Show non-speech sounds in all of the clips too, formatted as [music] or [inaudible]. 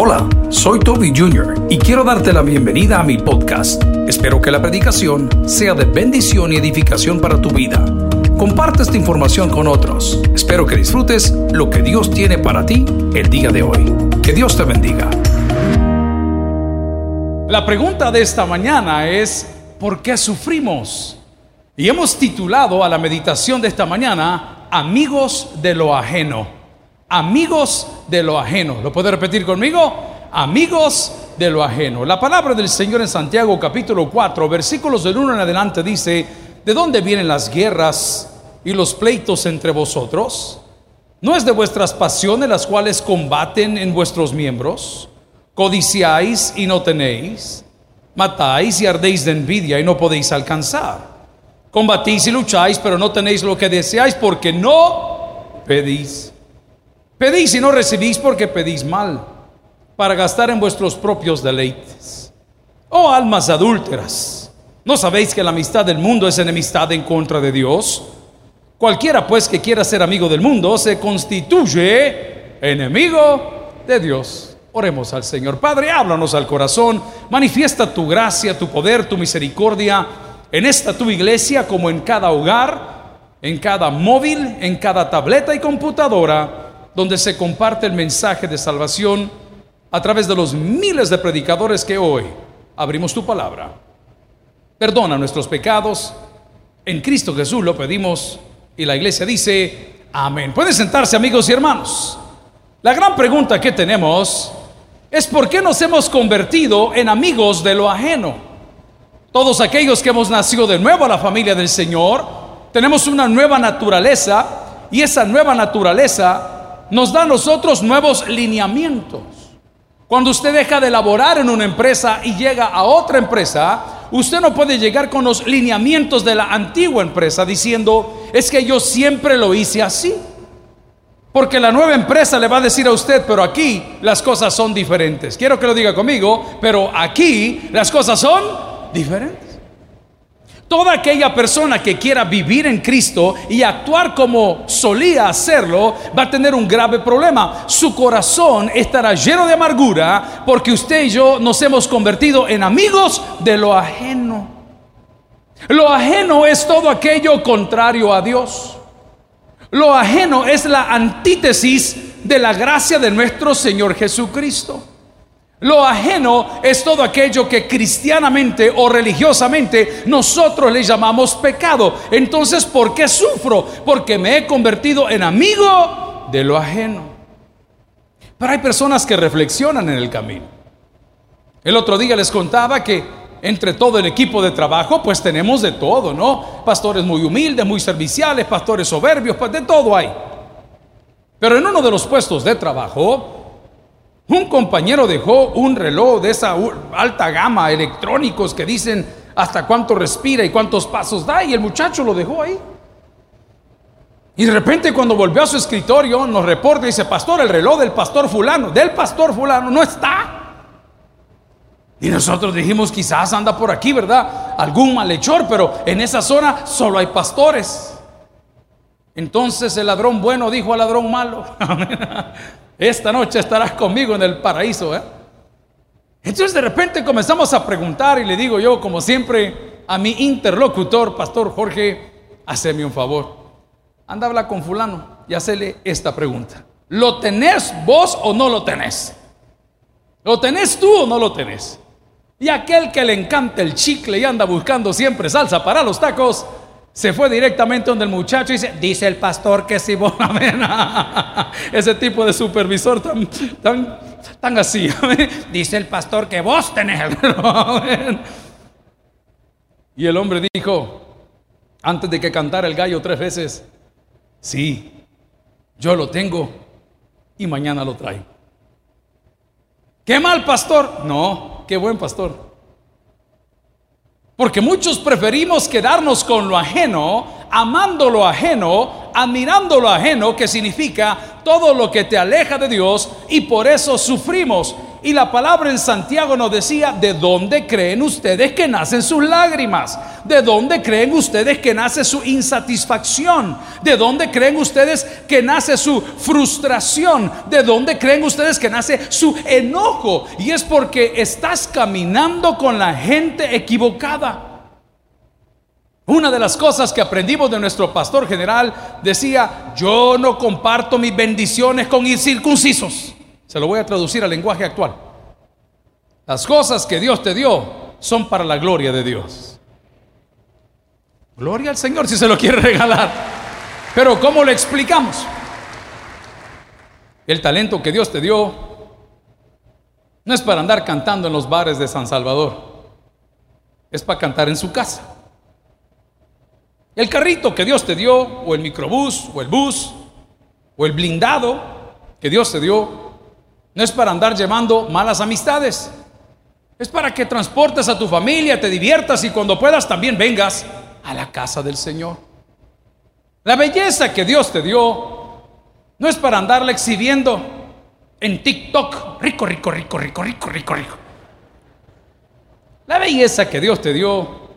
Hola, soy Toby Jr. y quiero darte la bienvenida a mi podcast. Espero que la predicación sea de bendición y edificación para tu vida. Comparte esta información con otros. Espero que disfrutes lo que Dios tiene para ti el día de hoy. Que Dios te bendiga. La pregunta de esta mañana es, ¿por qué sufrimos? Y hemos titulado a la meditación de esta mañana, Amigos de lo ajeno amigos de lo ajeno. ¿Lo puede repetir conmigo? Amigos de lo ajeno. La palabra del Señor en Santiago capítulo 4, versículos del 1 en adelante dice, ¿de dónde vienen las guerras y los pleitos entre vosotros? ¿No es de vuestras pasiones las cuales combaten en vuestros miembros? Codiciáis y no tenéis, matáis y ardéis de envidia y no podéis alcanzar. Combatís y lucháis, pero no tenéis lo que deseáis porque no pedís. Pedís y no recibís porque pedís mal, para gastar en vuestros propios deleites. Oh almas adúlteras, ¿no sabéis que la amistad del mundo es enemistad en contra de Dios? Cualquiera pues que quiera ser amigo del mundo se constituye enemigo de Dios. Oremos al Señor. Padre, háblanos al corazón, manifiesta tu gracia, tu poder, tu misericordia en esta tu iglesia como en cada hogar, en cada móvil, en cada tableta y computadora donde se comparte el mensaje de salvación a través de los miles de predicadores que hoy abrimos tu palabra. Perdona nuestros pecados. En Cristo Jesús lo pedimos y la iglesia dice, amén. Pueden sentarse amigos y hermanos. La gran pregunta que tenemos es por qué nos hemos convertido en amigos de lo ajeno. Todos aquellos que hemos nacido de nuevo a la familia del Señor, tenemos una nueva naturaleza y esa nueva naturaleza nos da a nosotros nuevos lineamientos. Cuando usted deja de laborar en una empresa y llega a otra empresa, usted no puede llegar con los lineamientos de la antigua empresa diciendo, es que yo siempre lo hice así. Porque la nueva empresa le va a decir a usted, pero aquí las cosas son diferentes. Quiero que lo diga conmigo, pero aquí las cosas son diferentes. Toda aquella persona que quiera vivir en Cristo y actuar como solía hacerlo va a tener un grave problema. Su corazón estará lleno de amargura porque usted y yo nos hemos convertido en amigos de lo ajeno. Lo ajeno es todo aquello contrario a Dios. Lo ajeno es la antítesis de la gracia de nuestro Señor Jesucristo. Lo ajeno es todo aquello que cristianamente o religiosamente nosotros le llamamos pecado. Entonces, ¿por qué sufro? Porque me he convertido en amigo de lo ajeno. Pero hay personas que reflexionan en el camino. El otro día les contaba que entre todo el equipo de trabajo, pues tenemos de todo, ¿no? Pastores muy humildes, muy serviciales, pastores soberbios, pues de todo hay. Pero en uno de los puestos de trabajo, un compañero dejó un reloj de esa alta gama, electrónicos que dicen hasta cuánto respira y cuántos pasos da, y el muchacho lo dejó ahí. Y de repente cuando volvió a su escritorio nos reporta y dice, pastor, el reloj del pastor fulano, del pastor fulano, no está. Y nosotros dijimos, quizás anda por aquí, ¿verdad? Algún malhechor, pero en esa zona solo hay pastores. Entonces el ladrón bueno dijo al ladrón malo, [laughs] esta noche estarás conmigo en el paraíso. ¿eh? Entonces de repente comenzamos a preguntar y le digo yo, como siempre, a mi interlocutor, Pastor Jorge, haceme un favor. Anda a con fulano y hacele esta pregunta. ¿Lo tenés vos o no lo tenés? ¿Lo tenés tú o no lo tenés? Y aquel que le encanta el chicle y anda buscando siempre salsa para los tacos, se fue directamente donde el muchacho y dice, dice el pastor que si [laughs] vos. Ese tipo de supervisor tan, tan, tan así. [laughs] Dice el pastor que vos tenés el Y el hombre dijo, antes de que cantara el gallo tres veces, sí, yo lo tengo y mañana lo traigo. ¿Qué mal pastor? No, qué buen pastor. Porque muchos preferimos quedarnos con lo ajeno, amando lo ajeno, admirando lo ajeno, que significa todo lo que te aleja de Dios y por eso sufrimos. Y la palabra en Santiago nos decía, ¿de dónde creen ustedes que nacen sus lágrimas? ¿De dónde creen ustedes que nace su insatisfacción? ¿De dónde creen ustedes que nace su frustración? ¿De dónde creen ustedes que nace su enojo? Y es porque estás caminando con la gente equivocada. Una de las cosas que aprendimos de nuestro pastor general decía, yo no comparto mis bendiciones con incircuncisos. Se lo voy a traducir al lenguaje actual. Las cosas que Dios te dio son para la gloria de Dios. Gloria al Señor si se lo quiere regalar. Pero ¿cómo le explicamos? El talento que Dios te dio no es para andar cantando en los bares de San Salvador. Es para cantar en su casa. El carrito que Dios te dio, o el microbús, o el bus, o el blindado que Dios te dio, no es para andar llevando malas amistades. Es para que transportes a tu familia, te diviertas y cuando puedas también vengas a la casa del Señor. La belleza que Dios te dio no es para andarla exhibiendo en TikTok. Rico, rico, rico, rico, rico, rico, rico. La belleza que Dios te dio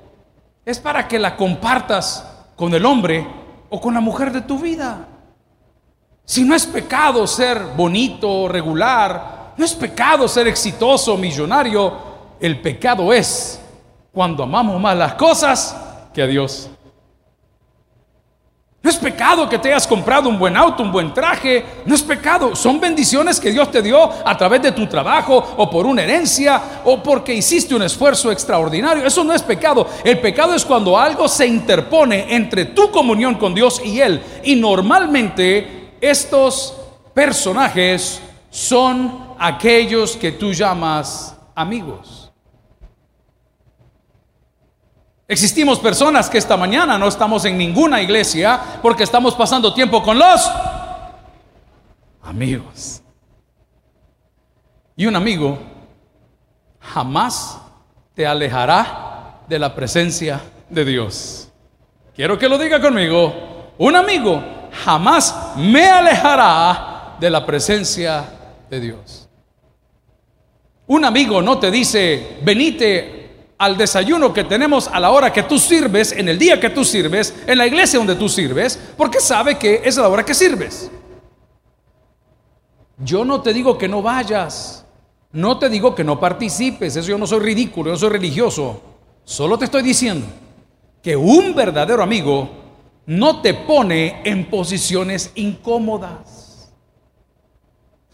es para que la compartas con el hombre o con la mujer de tu vida. Si no es pecado ser bonito, regular, no es pecado ser exitoso, millonario, el pecado es cuando amamos más las cosas que a Dios. No es pecado que te hayas comprado un buen auto, un buen traje. No es pecado. Son bendiciones que Dios te dio a través de tu trabajo o por una herencia o porque hiciste un esfuerzo extraordinario. Eso no es pecado. El pecado es cuando algo se interpone entre tu comunión con Dios y Él. Y normalmente estos personajes son aquellos que tú llamas amigos. Existimos personas que esta mañana no estamos en ninguna iglesia porque estamos pasando tiempo con los amigos. Y un amigo jamás te alejará de la presencia de Dios. Quiero que lo diga conmigo. Un amigo jamás me alejará de la presencia de Dios. Un amigo no te dice, venite al desayuno que tenemos a la hora que tú sirves, en el día que tú sirves, en la iglesia donde tú sirves, porque sabe que es la hora que sirves. Yo no te digo que no vayas, no te digo que no participes, eso yo no soy ridículo, yo soy religioso. Solo te estoy diciendo que un verdadero amigo no te pone en posiciones incómodas.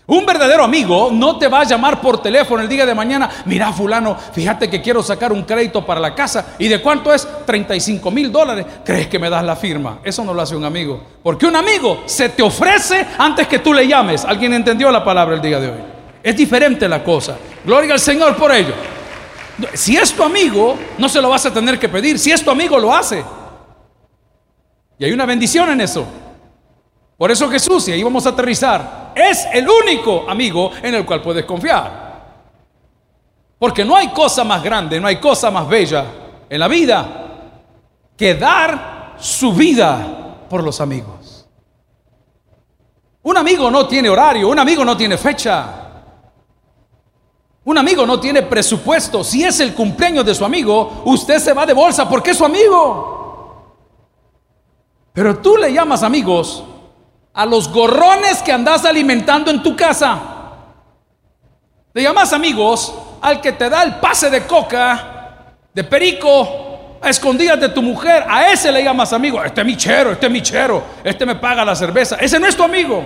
Un verdadero amigo no te va a llamar por teléfono el día de mañana, mira fulano, fíjate que quiero sacar un crédito para la casa. ¿Y de cuánto es? 35 mil dólares. ¿Crees que me das la firma? Eso no lo hace un amigo. Porque un amigo se te ofrece antes que tú le llames. ¿Alguien entendió la palabra el día de hoy? Es diferente la cosa. Gloria al Señor por ello. Si es tu amigo, no se lo vas a tener que pedir. Si es tu amigo, lo hace. Y hay una bendición en eso. Por eso Jesús, y ahí vamos a aterrizar, es el único amigo en el cual puedes confiar. Porque no hay cosa más grande, no hay cosa más bella en la vida que dar su vida por los amigos. Un amigo no tiene horario, un amigo no tiene fecha. Un amigo no tiene presupuesto. Si es el cumpleaños de su amigo, usted se va de bolsa porque es su amigo. Pero tú le llamas amigos a los gorrones que andas alimentando en tu casa. Le llamas amigos al que te da el pase de coca, de perico, a escondidas de tu mujer. A ese le llamas amigo. Este es michero, este es michero, este me paga la cerveza. Ese no es tu amigo.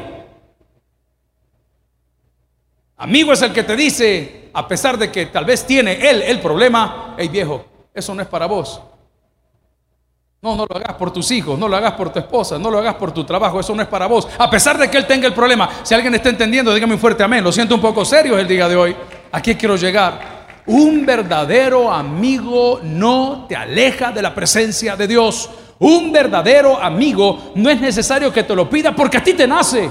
Amigo es el que te dice, a pesar de que tal vez tiene él el problema, hey viejo, eso no es para vos. No, no lo hagas por tus hijos, no lo hagas por tu esposa, no lo hagas por tu trabajo, eso no es para vos. A pesar de que él tenga el problema, si alguien está entendiendo, dígame un fuerte amén. Lo siento un poco serio el día de hoy. Aquí quiero llegar. Un verdadero amigo no te aleja de la presencia de Dios. Un verdadero amigo no es necesario que te lo pida porque a ti te nace.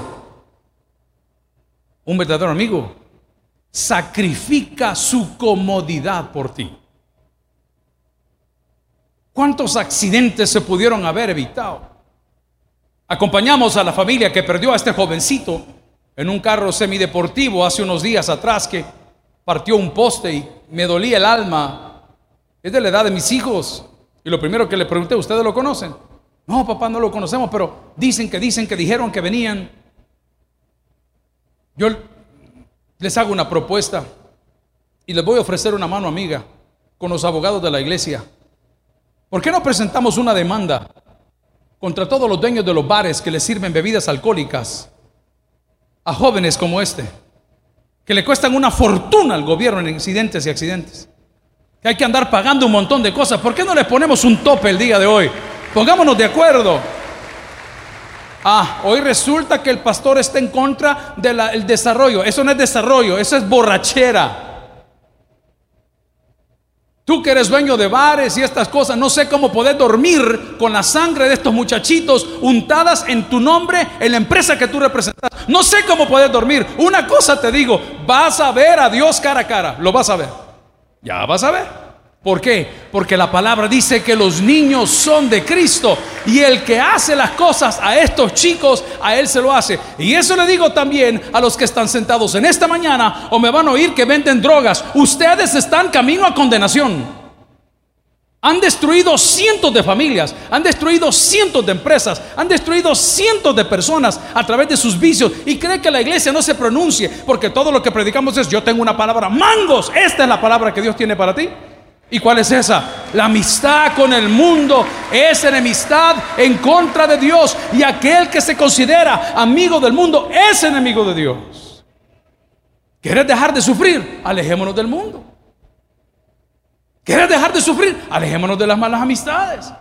Un verdadero amigo sacrifica su comodidad por ti. ¿Cuántos accidentes se pudieron haber evitado? Acompañamos a la familia que perdió a este jovencito en un carro semideportivo hace unos días atrás que partió un poste y me dolía el alma. Es de la edad de mis hijos. Y lo primero que le pregunté, ¿ustedes lo conocen? No, papá, no lo conocemos, pero dicen que dicen que dijeron que venían. Yo les hago una propuesta y les voy a ofrecer una mano amiga con los abogados de la iglesia. ¿Por qué no presentamos una demanda contra todos los dueños de los bares que le sirven bebidas alcohólicas a jóvenes como este, que le cuestan una fortuna al gobierno en incidentes y accidentes? Que hay que andar pagando un montón de cosas. ¿Por qué no le ponemos un tope el día de hoy? Pongámonos de acuerdo. Ah, hoy resulta que el pastor está en contra del desarrollo. Eso no es desarrollo, eso es borrachera. Tú que eres dueño de bares y estas cosas, no sé cómo poder dormir con la sangre de estos muchachitos untadas en tu nombre en la empresa que tú representas. No sé cómo poder dormir. Una cosa te digo, vas a ver a Dios cara a cara, lo vas a ver. Ya vas a ver. ¿Por qué? Porque la palabra dice que los niños son de Cristo y el que hace las cosas a estos chicos, a Él se lo hace. Y eso le digo también a los que están sentados en esta mañana o me van a oír que venden drogas. Ustedes están camino a condenación. Han destruido cientos de familias, han destruido cientos de empresas, han destruido cientos de personas a través de sus vicios y cree que la iglesia no se pronuncie porque todo lo que predicamos es yo tengo una palabra, mangos, esta es la palabra que Dios tiene para ti. ¿Y cuál es esa? La amistad con el mundo es enemistad en contra de Dios. Y aquel que se considera amigo del mundo es enemigo de Dios. ¿Quieres dejar de sufrir? Alejémonos del mundo. ¿Quieres dejar de sufrir? Alejémonos de las malas amistades.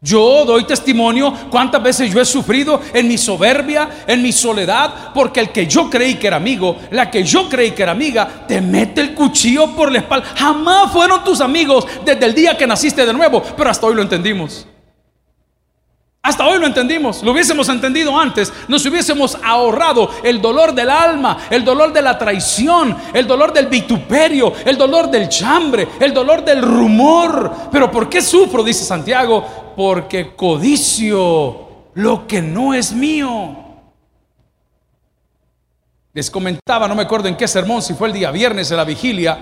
Yo doy testimonio cuántas veces yo he sufrido en mi soberbia, en mi soledad, porque el que yo creí que era amigo, la que yo creí que era amiga, te mete el cuchillo por la espalda. Jamás fueron tus amigos desde el día que naciste de nuevo, pero hasta hoy lo entendimos. Hasta hoy lo entendimos, lo hubiésemos entendido antes, nos hubiésemos ahorrado el dolor del alma, el dolor de la traición, el dolor del vituperio, el dolor del chambre, el dolor del rumor. Pero ¿por qué sufro? Dice Santiago, porque codicio lo que no es mío. Les comentaba, no me acuerdo en qué sermón, si fue el día viernes de la vigilia,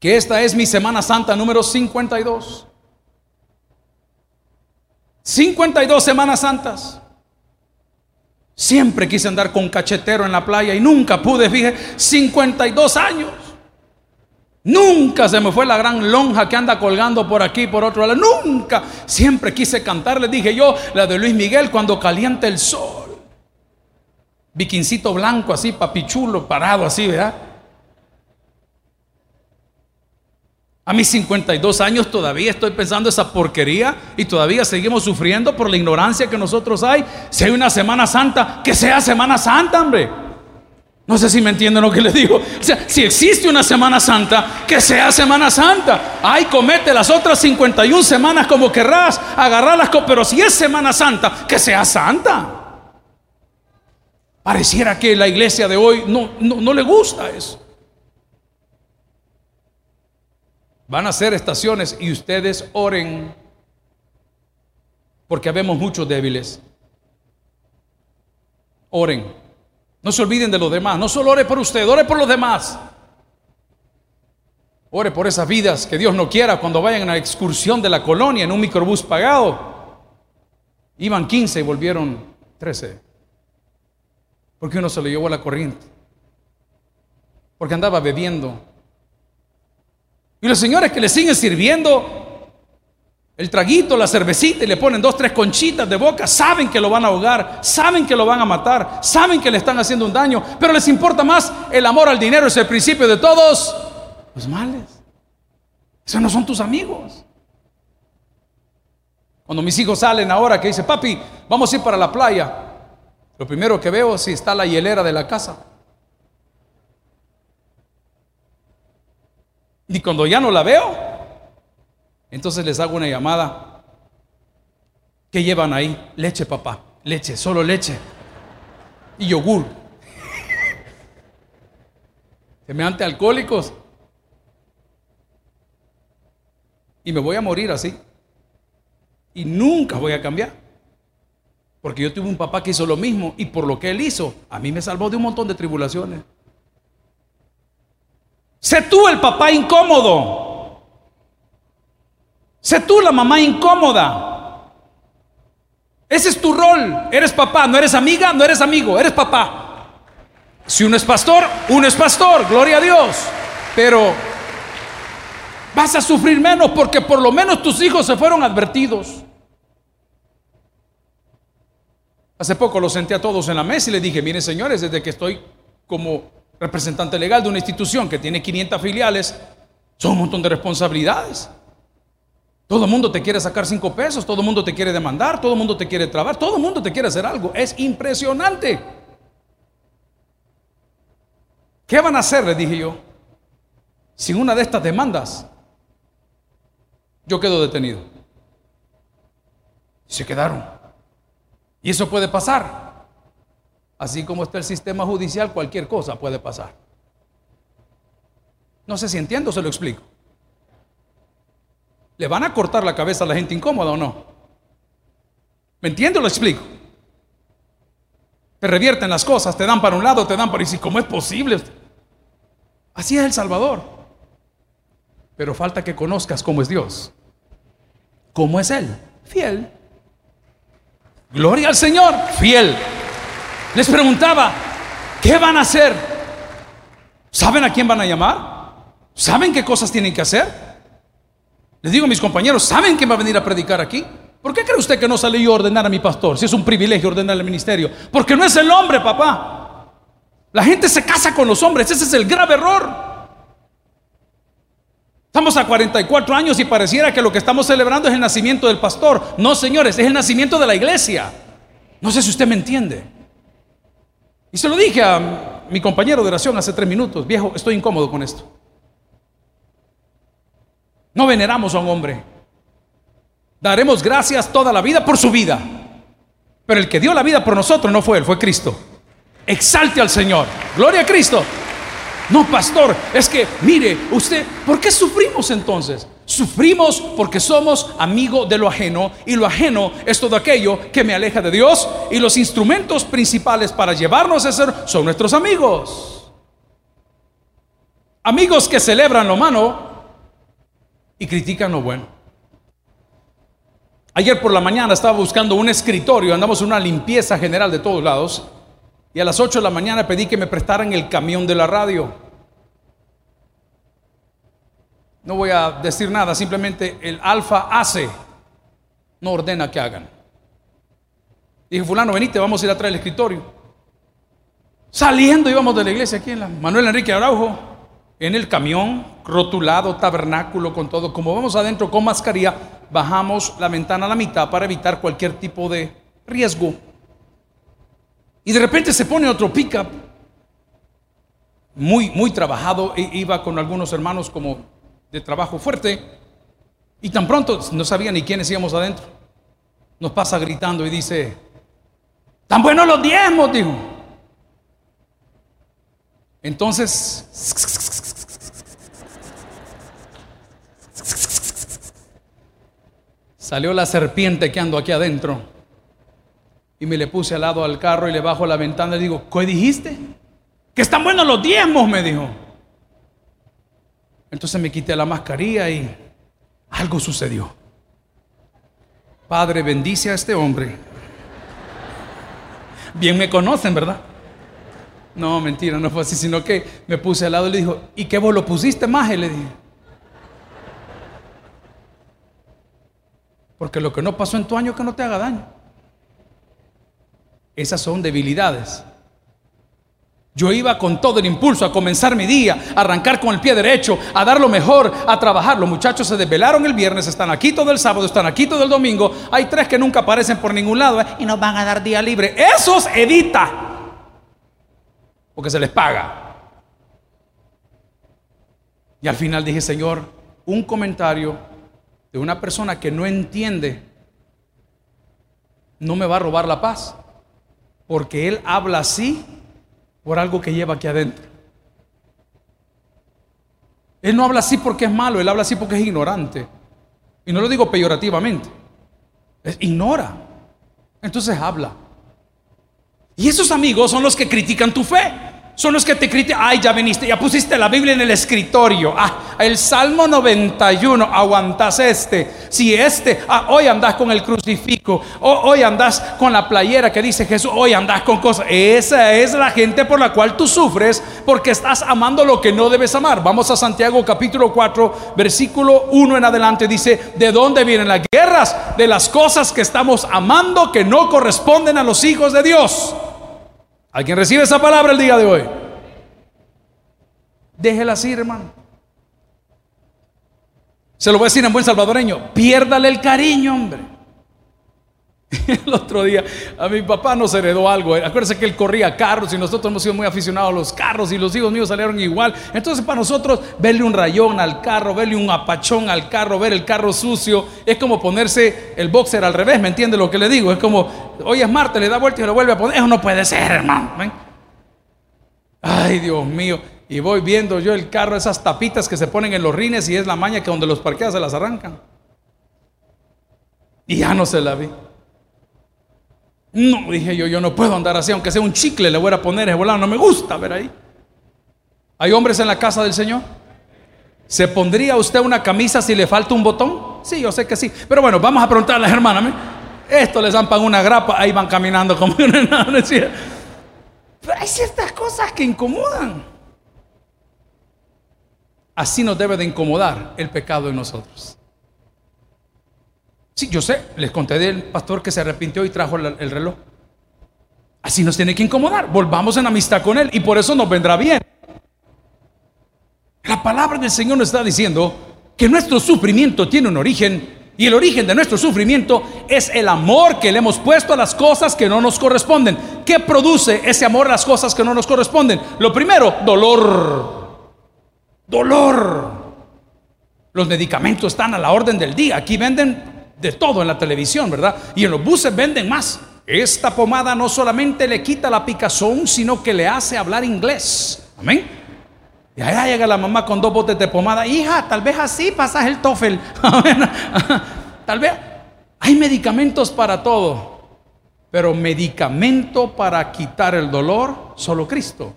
que esta es mi Semana Santa número 52. 52 Semanas Santas. Siempre quise andar con cachetero en la playa y nunca pude, fíjate, 52 años. Nunca se me fue la gran lonja que anda colgando por aquí, por otro lado. Nunca. Siempre quise cantar, le dije yo, la de Luis Miguel, cuando calienta el sol. Viquincito blanco así, papichulo, parado así, ¿verdad? A mis 52 años todavía estoy pensando esa porquería y todavía seguimos sufriendo por la ignorancia que nosotros hay. Si hay una Semana Santa, que sea Semana Santa, hombre. No sé si me entienden lo que les digo. Si existe una Semana Santa, que sea Semana Santa. Ay, comete las otras 51 semanas como querrás, agarrarlas, pero si es Semana Santa, que sea santa. Pareciera que la iglesia de hoy no, no, no le gusta eso. Van a ser estaciones y ustedes oren, porque habemos muchos débiles. Oren. No se olviden de los demás. No solo ore por usted, ore por los demás. Ore por esas vidas que Dios no quiera cuando vayan a la excursión de la colonia en un microbús pagado. Iban 15 y volvieron 13. Porque uno se lo llevó a la corriente. Porque andaba bebiendo. Y los señores que le siguen sirviendo el traguito, la cervecita y le ponen dos, tres conchitas de boca, saben que lo van a ahogar, saben que lo van a matar, saben que le están haciendo un daño, pero les importa más el amor al dinero, es el principio de todos los males. Esos no son tus amigos. Cuando mis hijos salen ahora que dice, papi, vamos a ir para la playa, lo primero que veo si está la hielera de la casa. Y cuando ya no la veo, entonces les hago una llamada. ¿Qué llevan ahí? Leche, papá. Leche, solo leche. Y yogur. [laughs] Semejante alcohólicos. Y me voy a morir así. Y nunca voy a cambiar. Porque yo tuve un papá que hizo lo mismo y por lo que él hizo, a mí me salvó de un montón de tribulaciones. Sé tú el papá incómodo. Sé tú la mamá incómoda. Ese es tu rol. Eres papá, no eres amiga, no eres amigo, eres papá. Si uno es pastor, uno es pastor, gloria a Dios. Pero vas a sufrir menos porque por lo menos tus hijos se fueron advertidos. Hace poco los senté a todos en la mesa y les dije, miren señores, desde que estoy como representante legal de una institución que tiene 500 filiales, son un montón de responsabilidades. Todo el mundo te quiere sacar cinco pesos, todo el mundo te quiere demandar, todo el mundo te quiere trabar, todo el mundo te quiere hacer algo. Es impresionante. ¿Qué van a hacer? Les dije yo. Sin una de estas demandas, yo quedo detenido. Se quedaron. Y eso puede pasar. Así como está el sistema judicial, cualquier cosa puede pasar. No sé si entiendo, se lo explico. ¿Le van a cortar la cabeza a la gente incómoda o no? ¿Me entiendo? Lo explico. Te revierten las cosas, te dan para un lado, te dan para... Y si, ¿cómo es posible? Así es el Salvador. Pero falta que conozcas cómo es Dios. ¿Cómo es Él? Fiel. Gloria al Señor, fiel. Les preguntaba, ¿qué van a hacer? ¿Saben a quién van a llamar? ¿Saben qué cosas tienen que hacer? Les digo a mis compañeros, ¿saben quién va a venir a predicar aquí? ¿Por qué cree usted que no salí yo a ordenar a mi pastor? Si es un privilegio ordenar al ministerio. Porque no es el hombre, papá. La gente se casa con los hombres. Ese es el grave error. Estamos a 44 años y pareciera que lo que estamos celebrando es el nacimiento del pastor. No, señores, es el nacimiento de la iglesia. No sé si usted me entiende. Y se lo dije a mi compañero de oración hace tres minutos, viejo, estoy incómodo con esto. No veneramos a un hombre. Daremos gracias toda la vida por su vida. Pero el que dio la vida por nosotros no fue él, fue Cristo. Exalte al Señor. Gloria a Cristo. No, pastor, es que, mire, usted, ¿por qué sufrimos entonces? Sufrimos porque somos amigos de lo ajeno y lo ajeno es todo aquello que me aleja de Dios y los instrumentos principales para llevarnos a ser son nuestros amigos. Amigos que celebran lo malo y critican lo bueno. Ayer por la mañana estaba buscando un escritorio, andamos en una limpieza general de todos lados y a las 8 de la mañana pedí que me prestaran el camión de la radio. No voy a decir nada, simplemente el alfa hace, no ordena que hagan. Dije, fulano, venite, vamos a ir a traer el escritorio. Saliendo íbamos de la iglesia aquí en la Manuel Enrique Araujo, en el camión, rotulado, tabernáculo, con todo. Como vamos adentro con mascarilla, bajamos la ventana a la mitad para evitar cualquier tipo de riesgo. Y de repente se pone otro pickup, muy, muy trabajado, e iba con algunos hermanos como de trabajo fuerte, y tan pronto no sabía ni quiénes íbamos adentro. Nos pasa gritando y dice, tan buenos los diezmos, dijo. Entonces, salió la serpiente que ando aquí adentro y me le puse al lado al carro y le bajo la ventana y digo, ¿qué dijiste? Que están buenos los diezmos, me dijo. Entonces me quité la mascarilla y algo sucedió. Padre, bendice a este hombre. Bien me conocen, ¿verdad? No, mentira, no fue así, sino que me puse al lado y le dijo, ¿y qué vos lo pusiste más? Y le dije. Porque lo que no pasó en tu año que no te haga daño. Esas son debilidades. Yo iba con todo el impulso a comenzar mi día, a arrancar con el pie derecho, a dar lo mejor, a trabajar. Los muchachos se desvelaron el viernes, están aquí todo el sábado, están aquí todo el domingo. Hay tres que nunca aparecen por ningún lado ¿eh? y nos van a dar día libre. Esos edita, porque se les paga. Y al final dije, Señor, un comentario de una persona que no entiende no me va a robar la paz. Porque Él habla así por algo que lleva aquí adentro. Él no habla así porque es malo, Él habla así porque es ignorante. Y no lo digo peyorativamente. Ignora. Entonces habla. Y esos amigos son los que critican tu fe. Son los que te critican, ay, ya viniste, ya pusiste la Biblia en el escritorio. Ah, el Salmo 91, aguantas este. Si este, ah, hoy andas con el crucifijo, hoy andas con la playera que dice Jesús, hoy andas con cosas. Esa es la gente por la cual tú sufres porque estás amando lo que no debes amar. Vamos a Santiago capítulo 4, versículo 1 en adelante. Dice, ¿de dónde vienen las guerras? De las cosas que estamos amando que no corresponden a los hijos de Dios. ¿Alguien recibe esa palabra el día de hoy? Déjela así, hermano. Se lo voy a decir en buen salvadoreño. Piérdale el cariño, hombre. [laughs] El otro día a mi papá nos heredó algo. Acuérdense que él corría carros y nosotros hemos sido muy aficionados a los carros y los hijos míos salieron igual. Entonces para nosotros verle un rayón al carro, verle un apachón al carro, ver el carro sucio, es como ponerse el boxer al revés, ¿me entiende lo que le digo? Es como, hoy es martes, le da vuelta y lo vuelve a poner. Eso no puede ser, hermano. Ay, Dios mío. Y voy viendo yo el carro, esas tapitas que se ponen en los rines y es la maña que donde los parqueas se las arrancan. Y ya no se la vi. No, dije yo, yo no puedo andar así, aunque sea un chicle le voy a poner, es volado, no me gusta ver ahí. ¿Hay hombres en la casa del Señor? ¿Se pondría usted una camisa si le falta un botón? Sí, yo sé que sí. Pero bueno, vamos a preguntarle a las hermanas. Esto les zampan una grapa, ahí van caminando como [laughs] una Pero hay ciertas cosas que incomodan. Así nos debe de incomodar el pecado en nosotros. Sí, yo sé, les conté del pastor que se arrepintió y trajo el, reloj. Así nos tiene que incomodar. Volvamos en amistad con Él y por eso nos vendrá bien. La palabra del Señor nos está diciendo que nuestro sufrimiento tiene un origen y el origen de nuestro sufrimiento es el amor que le hemos puesto a las cosas que no nos corresponden. ¿Qué produce ese amor a las cosas que no nos corresponden? Lo primero, dolor. Dolor. Los medicamentos están a la orden del día. Aquí venden de todo en la televisión, ¿verdad? Y en los buses venden más. Esta pomada no solamente le quita la picazón, sino que le hace hablar inglés. Amén. Y allá llega la mamá con dos botes de pomada. Hija, tal vez así pasas el TOEFL. [laughs] [laughs] tal vez hay medicamentos para todo. Pero medicamento para quitar el dolor, solo Cristo.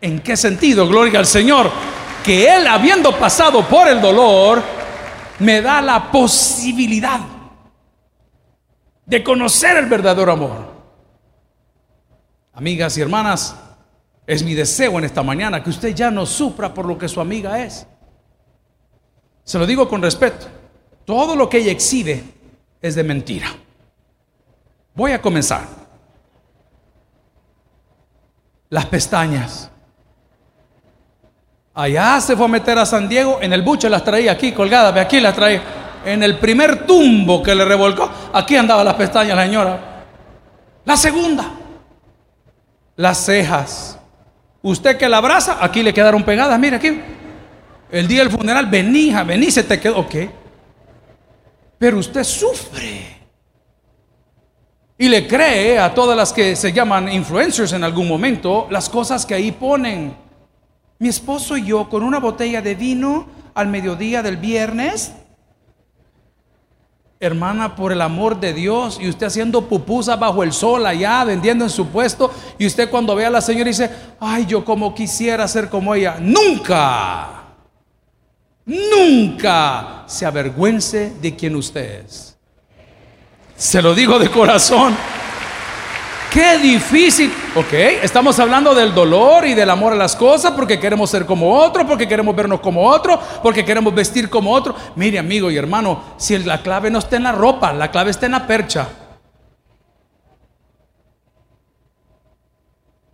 ¿En qué sentido? Gloria al Señor. Que Él, habiendo pasado por el dolor, me da la posibilidad de conocer el verdadero amor. Amigas y hermanas, es mi deseo en esta mañana que usted ya no sufra por lo que su amiga es. Se lo digo con respeto. Todo lo que ella exhibe es de mentira. Voy a comenzar. Las pestañas. Allá se fue a meter a San Diego, en el buche las traía aquí colgadas, ve aquí las traía en el primer tumbo que le revolcó, aquí andaba las pestañas la señora. La segunda, las cejas. Usted que la abraza, aquí le quedaron pegadas, mire aquí. El día del funeral, venía, vení, se te quedó, ¿qué? Pero usted sufre. Y le cree a todas las que se llaman influencers en algún momento las cosas que ahí ponen. Mi esposo y yo con una botella de vino al mediodía del viernes Hermana, por el amor de Dios, y usted haciendo pupusa bajo el sol allá, vendiendo en su puesto, y usted cuando ve a la señora dice, ay, yo como quisiera ser como ella. Nunca, nunca se avergüence de quien usted es. Se lo digo de corazón. Qué difícil. Ok, estamos hablando del dolor y del amor a las cosas porque queremos ser como otro, porque queremos vernos como otro, porque queremos vestir como otro. Mire, amigo y hermano, si la clave no está en la ropa, la clave está en la percha.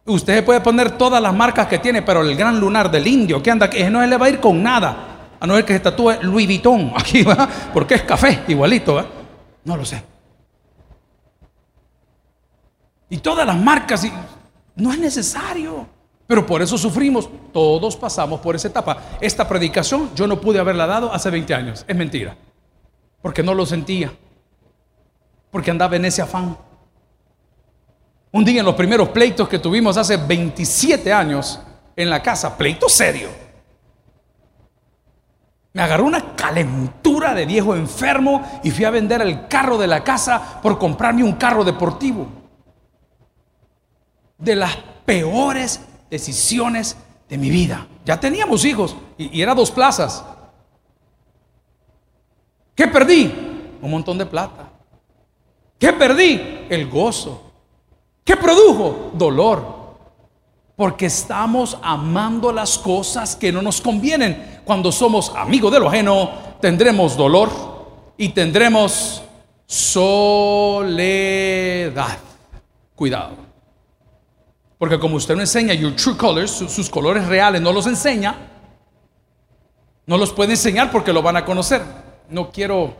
Usted puede poner todas las marcas que tiene, pero el gran lunar del indio que anda, que no se le va a ir con nada. A no ser que se tatúe Louis Vuitton [laughs] aquí, ¿va? Porque es café, igualito, ¿va? No lo sé. Y todas las marcas, y no es necesario. Pero por eso sufrimos. Todos pasamos por esa etapa. Esta predicación yo no pude haberla dado hace 20 años. Es mentira. Porque no lo sentía. Porque andaba en ese afán. Un día en los primeros pleitos que tuvimos hace 27 años en la casa, pleito serio. Me agarró una calentura de viejo enfermo y fui a vender el carro de la casa por comprarme un carro deportivo. De las peores decisiones de mi vida. Ya teníamos hijos y, era dos plazas. ¿Qué perdí? Un montón de plata. ¿Qué perdí? El gozo. ¿Qué produjo? Dolor. Porque estamos amando las cosas que no nos convienen. Cuando somos amigos de lo ajeno, tendremos dolor y tendremos soledad. Cuidado. Porque como usted no enseña your true colors, sus colores reales no los enseña, no los puede enseñar porque lo van a conocer. No quiero,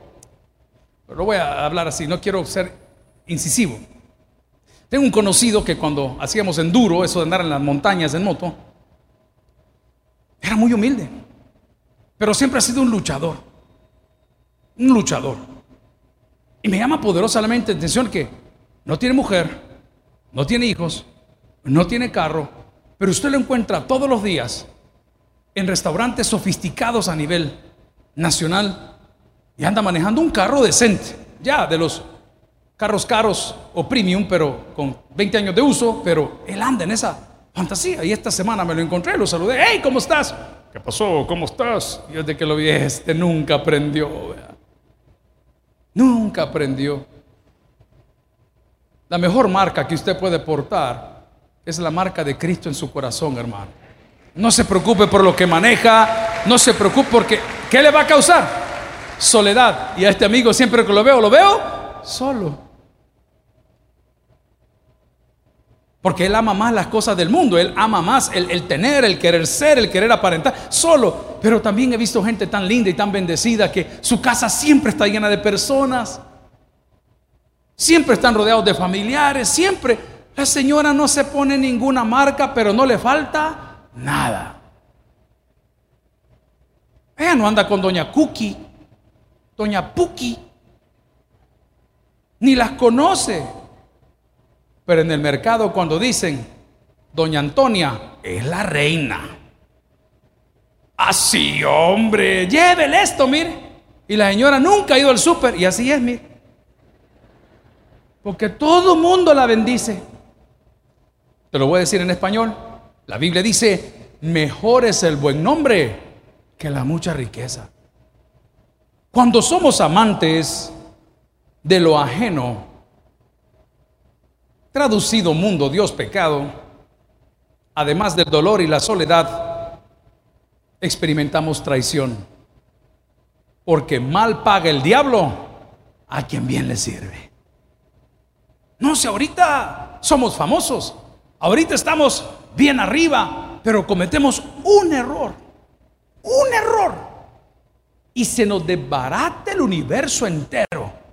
pero voy a hablar así, no quiero ser incisivo. Tengo un conocido que cuando hacíamos enduro, eso de andar en las montañas en moto, era muy humilde, pero siempre ha sido un luchador, un luchador. Y me llama poderosamente la atención que no tiene mujer, no tiene hijos, no tiene carro, pero usted lo encuentra todos los días en restaurantes sofisticados a nivel nacional y anda manejando un carro decente, ya de los carros caros o premium, pero con 20 años de uso, pero él anda en esa fantasía. Y esta semana me lo encontré, lo saludé, hey, ¿cómo estás? ¿Qué pasó? ¿Cómo estás? Y desde que lo vi, este nunca aprendió. Nunca aprendió. La mejor marca que usted puede portar es la marca de Cristo en su corazón, hermano. No se preocupe por lo que maneja, no se preocupe porque ¿qué le va a causar? Soledad. Y a este amigo siempre que lo veo, lo veo solo. Porque él ama más las cosas del mundo, él ama más el, tener, el querer ser, el querer aparentar, solo. Pero también he visto gente tan linda y tan bendecida que su casa siempre está llena de personas, siempre están rodeados de familiares, siempre. La señora no se pone ninguna marca, pero no le falta nada. Ella no anda con doña Cookie, doña Puki, ni las conoce. Pero en el mercado cuando dicen, doña Antonia es la reina. Así, hombre, llévele esto, mire. Y la señora nunca ha ido al súper y así es, mire. Porque todo mundo la bendice. Te lo voy a decir en español. La Biblia dice, mejor es el buen nombre que la mucha riqueza. Cuando somos amantes de lo ajeno, Traducido mundo, Dios, pecado, además del dolor y la soledad, experimentamos traición. Porque mal paga el diablo a quien bien le sirve. No sé, ahorita somos famosos, ahorita estamos bien arriba, pero cometemos un error, un error. Y se nos desbarata el universo entero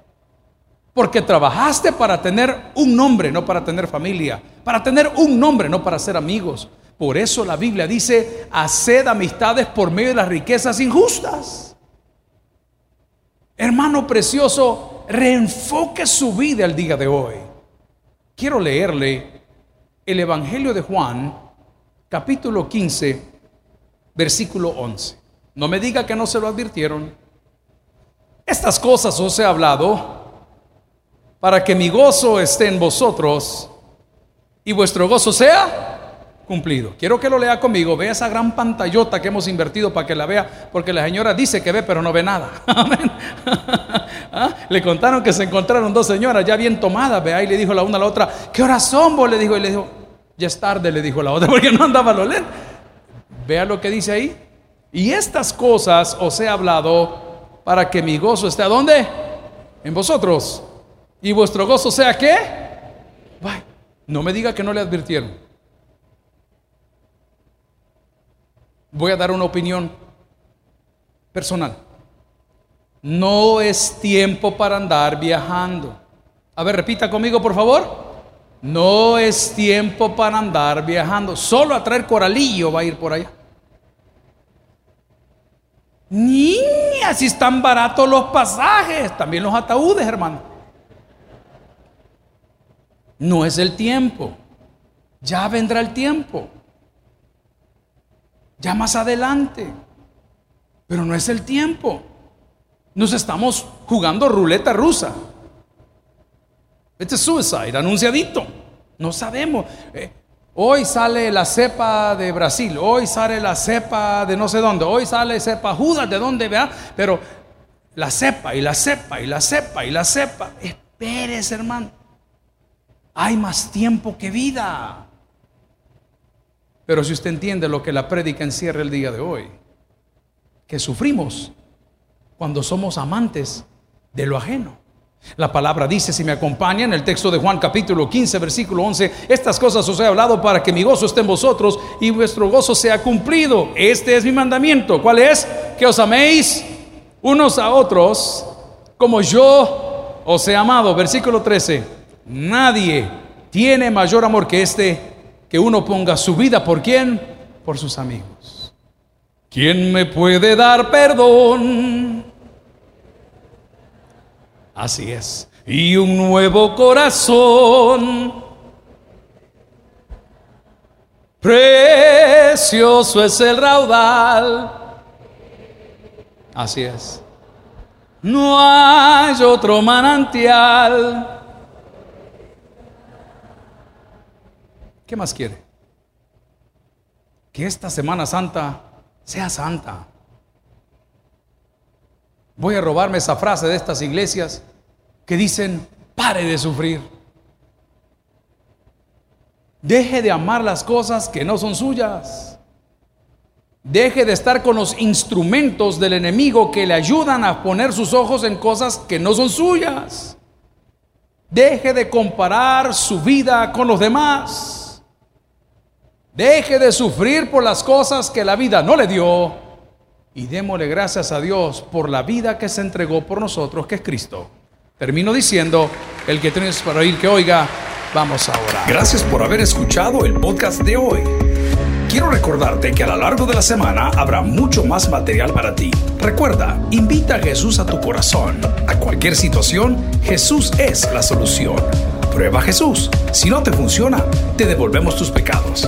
porque trabajaste para tener un nombre, no para tener familia. Para tener un nombre, no para ser amigos. Por eso la Biblia dice, haced amistades por medio de las riquezas injustas. Hermano precioso, reenfoque su vida el día de hoy. Quiero leerle el Evangelio de Juan, capítulo 15, versículo 11. No me diga que no se lo advirtieron. Estas cosas os he hablado para que mi gozo esté en vosotros y vuestro gozo sea cumplido. Quiero que lo lea conmigo. Vea esa gran pantallota que hemos invertido para que la vea, porque la señora dice que ve, pero no ve nada. [laughs] [laughs] ¿Ah? Le contaron que se encontraron dos señoras ya bien tomadas. Vea, y le dijo la una a la otra, ¿qué hora son vos? Le dijo, y le dijo, ya es tarde, le dijo la otra, [laughs] porque no andaba a lo leer. Vea lo que dice ahí. Y estas cosas os he hablado para que mi gozo esté a dónde? En vosotros y vuestro gozo sea qué? No me diga que no le advirtieron. Voy a dar una opinión personal. No es tiempo para andar viajando. A ver, repita conmigo, por favor. No es tiempo para andar viajando. Solo a traer coralillo va a ir por allá. Niña, si están baratos los pasajes, también los ataúdes, hermano. No es el tiempo. Ya vendrá el tiempo. Ya más adelante. Pero no es el tiempo. Nos estamos jugando ruleta rusa. Este es suicide, anunciadito. No sabemos. Eh, hoy sale la cepa de Brasil, hoy sale la cepa de no sé dónde, hoy sale cepa Judas de dónde, vea. Pero la cepa y la cepa y la cepa y la cepa. Espérese, hermano. Hay más tiempo que vida. Pero si usted entiende lo que la prédica encierra el día de hoy, que sufrimos cuando somos amantes de lo ajeno. La palabra dice, si me acompaña en el texto de Juan capítulo 15, versículo 11, estas cosas os he hablado para que mi gozo esté en vosotros y vuestro gozo sea cumplido. Este es mi mandamiento. ¿Cuál es? Que os améis unos a otros como yo os he amado. Versículo 13. Nadie tiene mayor amor que este, que uno ponga su vida por quién? Por sus amigos. ¿Quién me puede dar perdón? Así es. Y un nuevo corazón. Precioso es el raudal Así es. No hay otro manantial. ¿Qué más quiere? Que esta Semana Santa sea santa. Voy a robarme esa frase de estas iglesias que dicen, pare de sufrir. Deje de amar las cosas que no son suyas. Deje de estar con los instrumentos del enemigo que le ayudan a poner sus ojos en cosas que no son suyas. Deje de comparar su vida con los demás. Deje de sufrir por las cosas que la vida no le dio. Y démosle gracias a Dios por la vida que se entregó por nosotros, que es Cristo. Termino diciendo, el que tienes para oír que oiga, vamos a orar. Gracias por haber escuchado el podcast de hoy. Quiero recordarte que a lo largo de la semana habrá mucho más material para ti. Recuerda, invita a Jesús a tu corazón. A cualquier situación, Jesús es la solución. Prueba Jesús. Si no te funciona, te devolvemos tus pecados.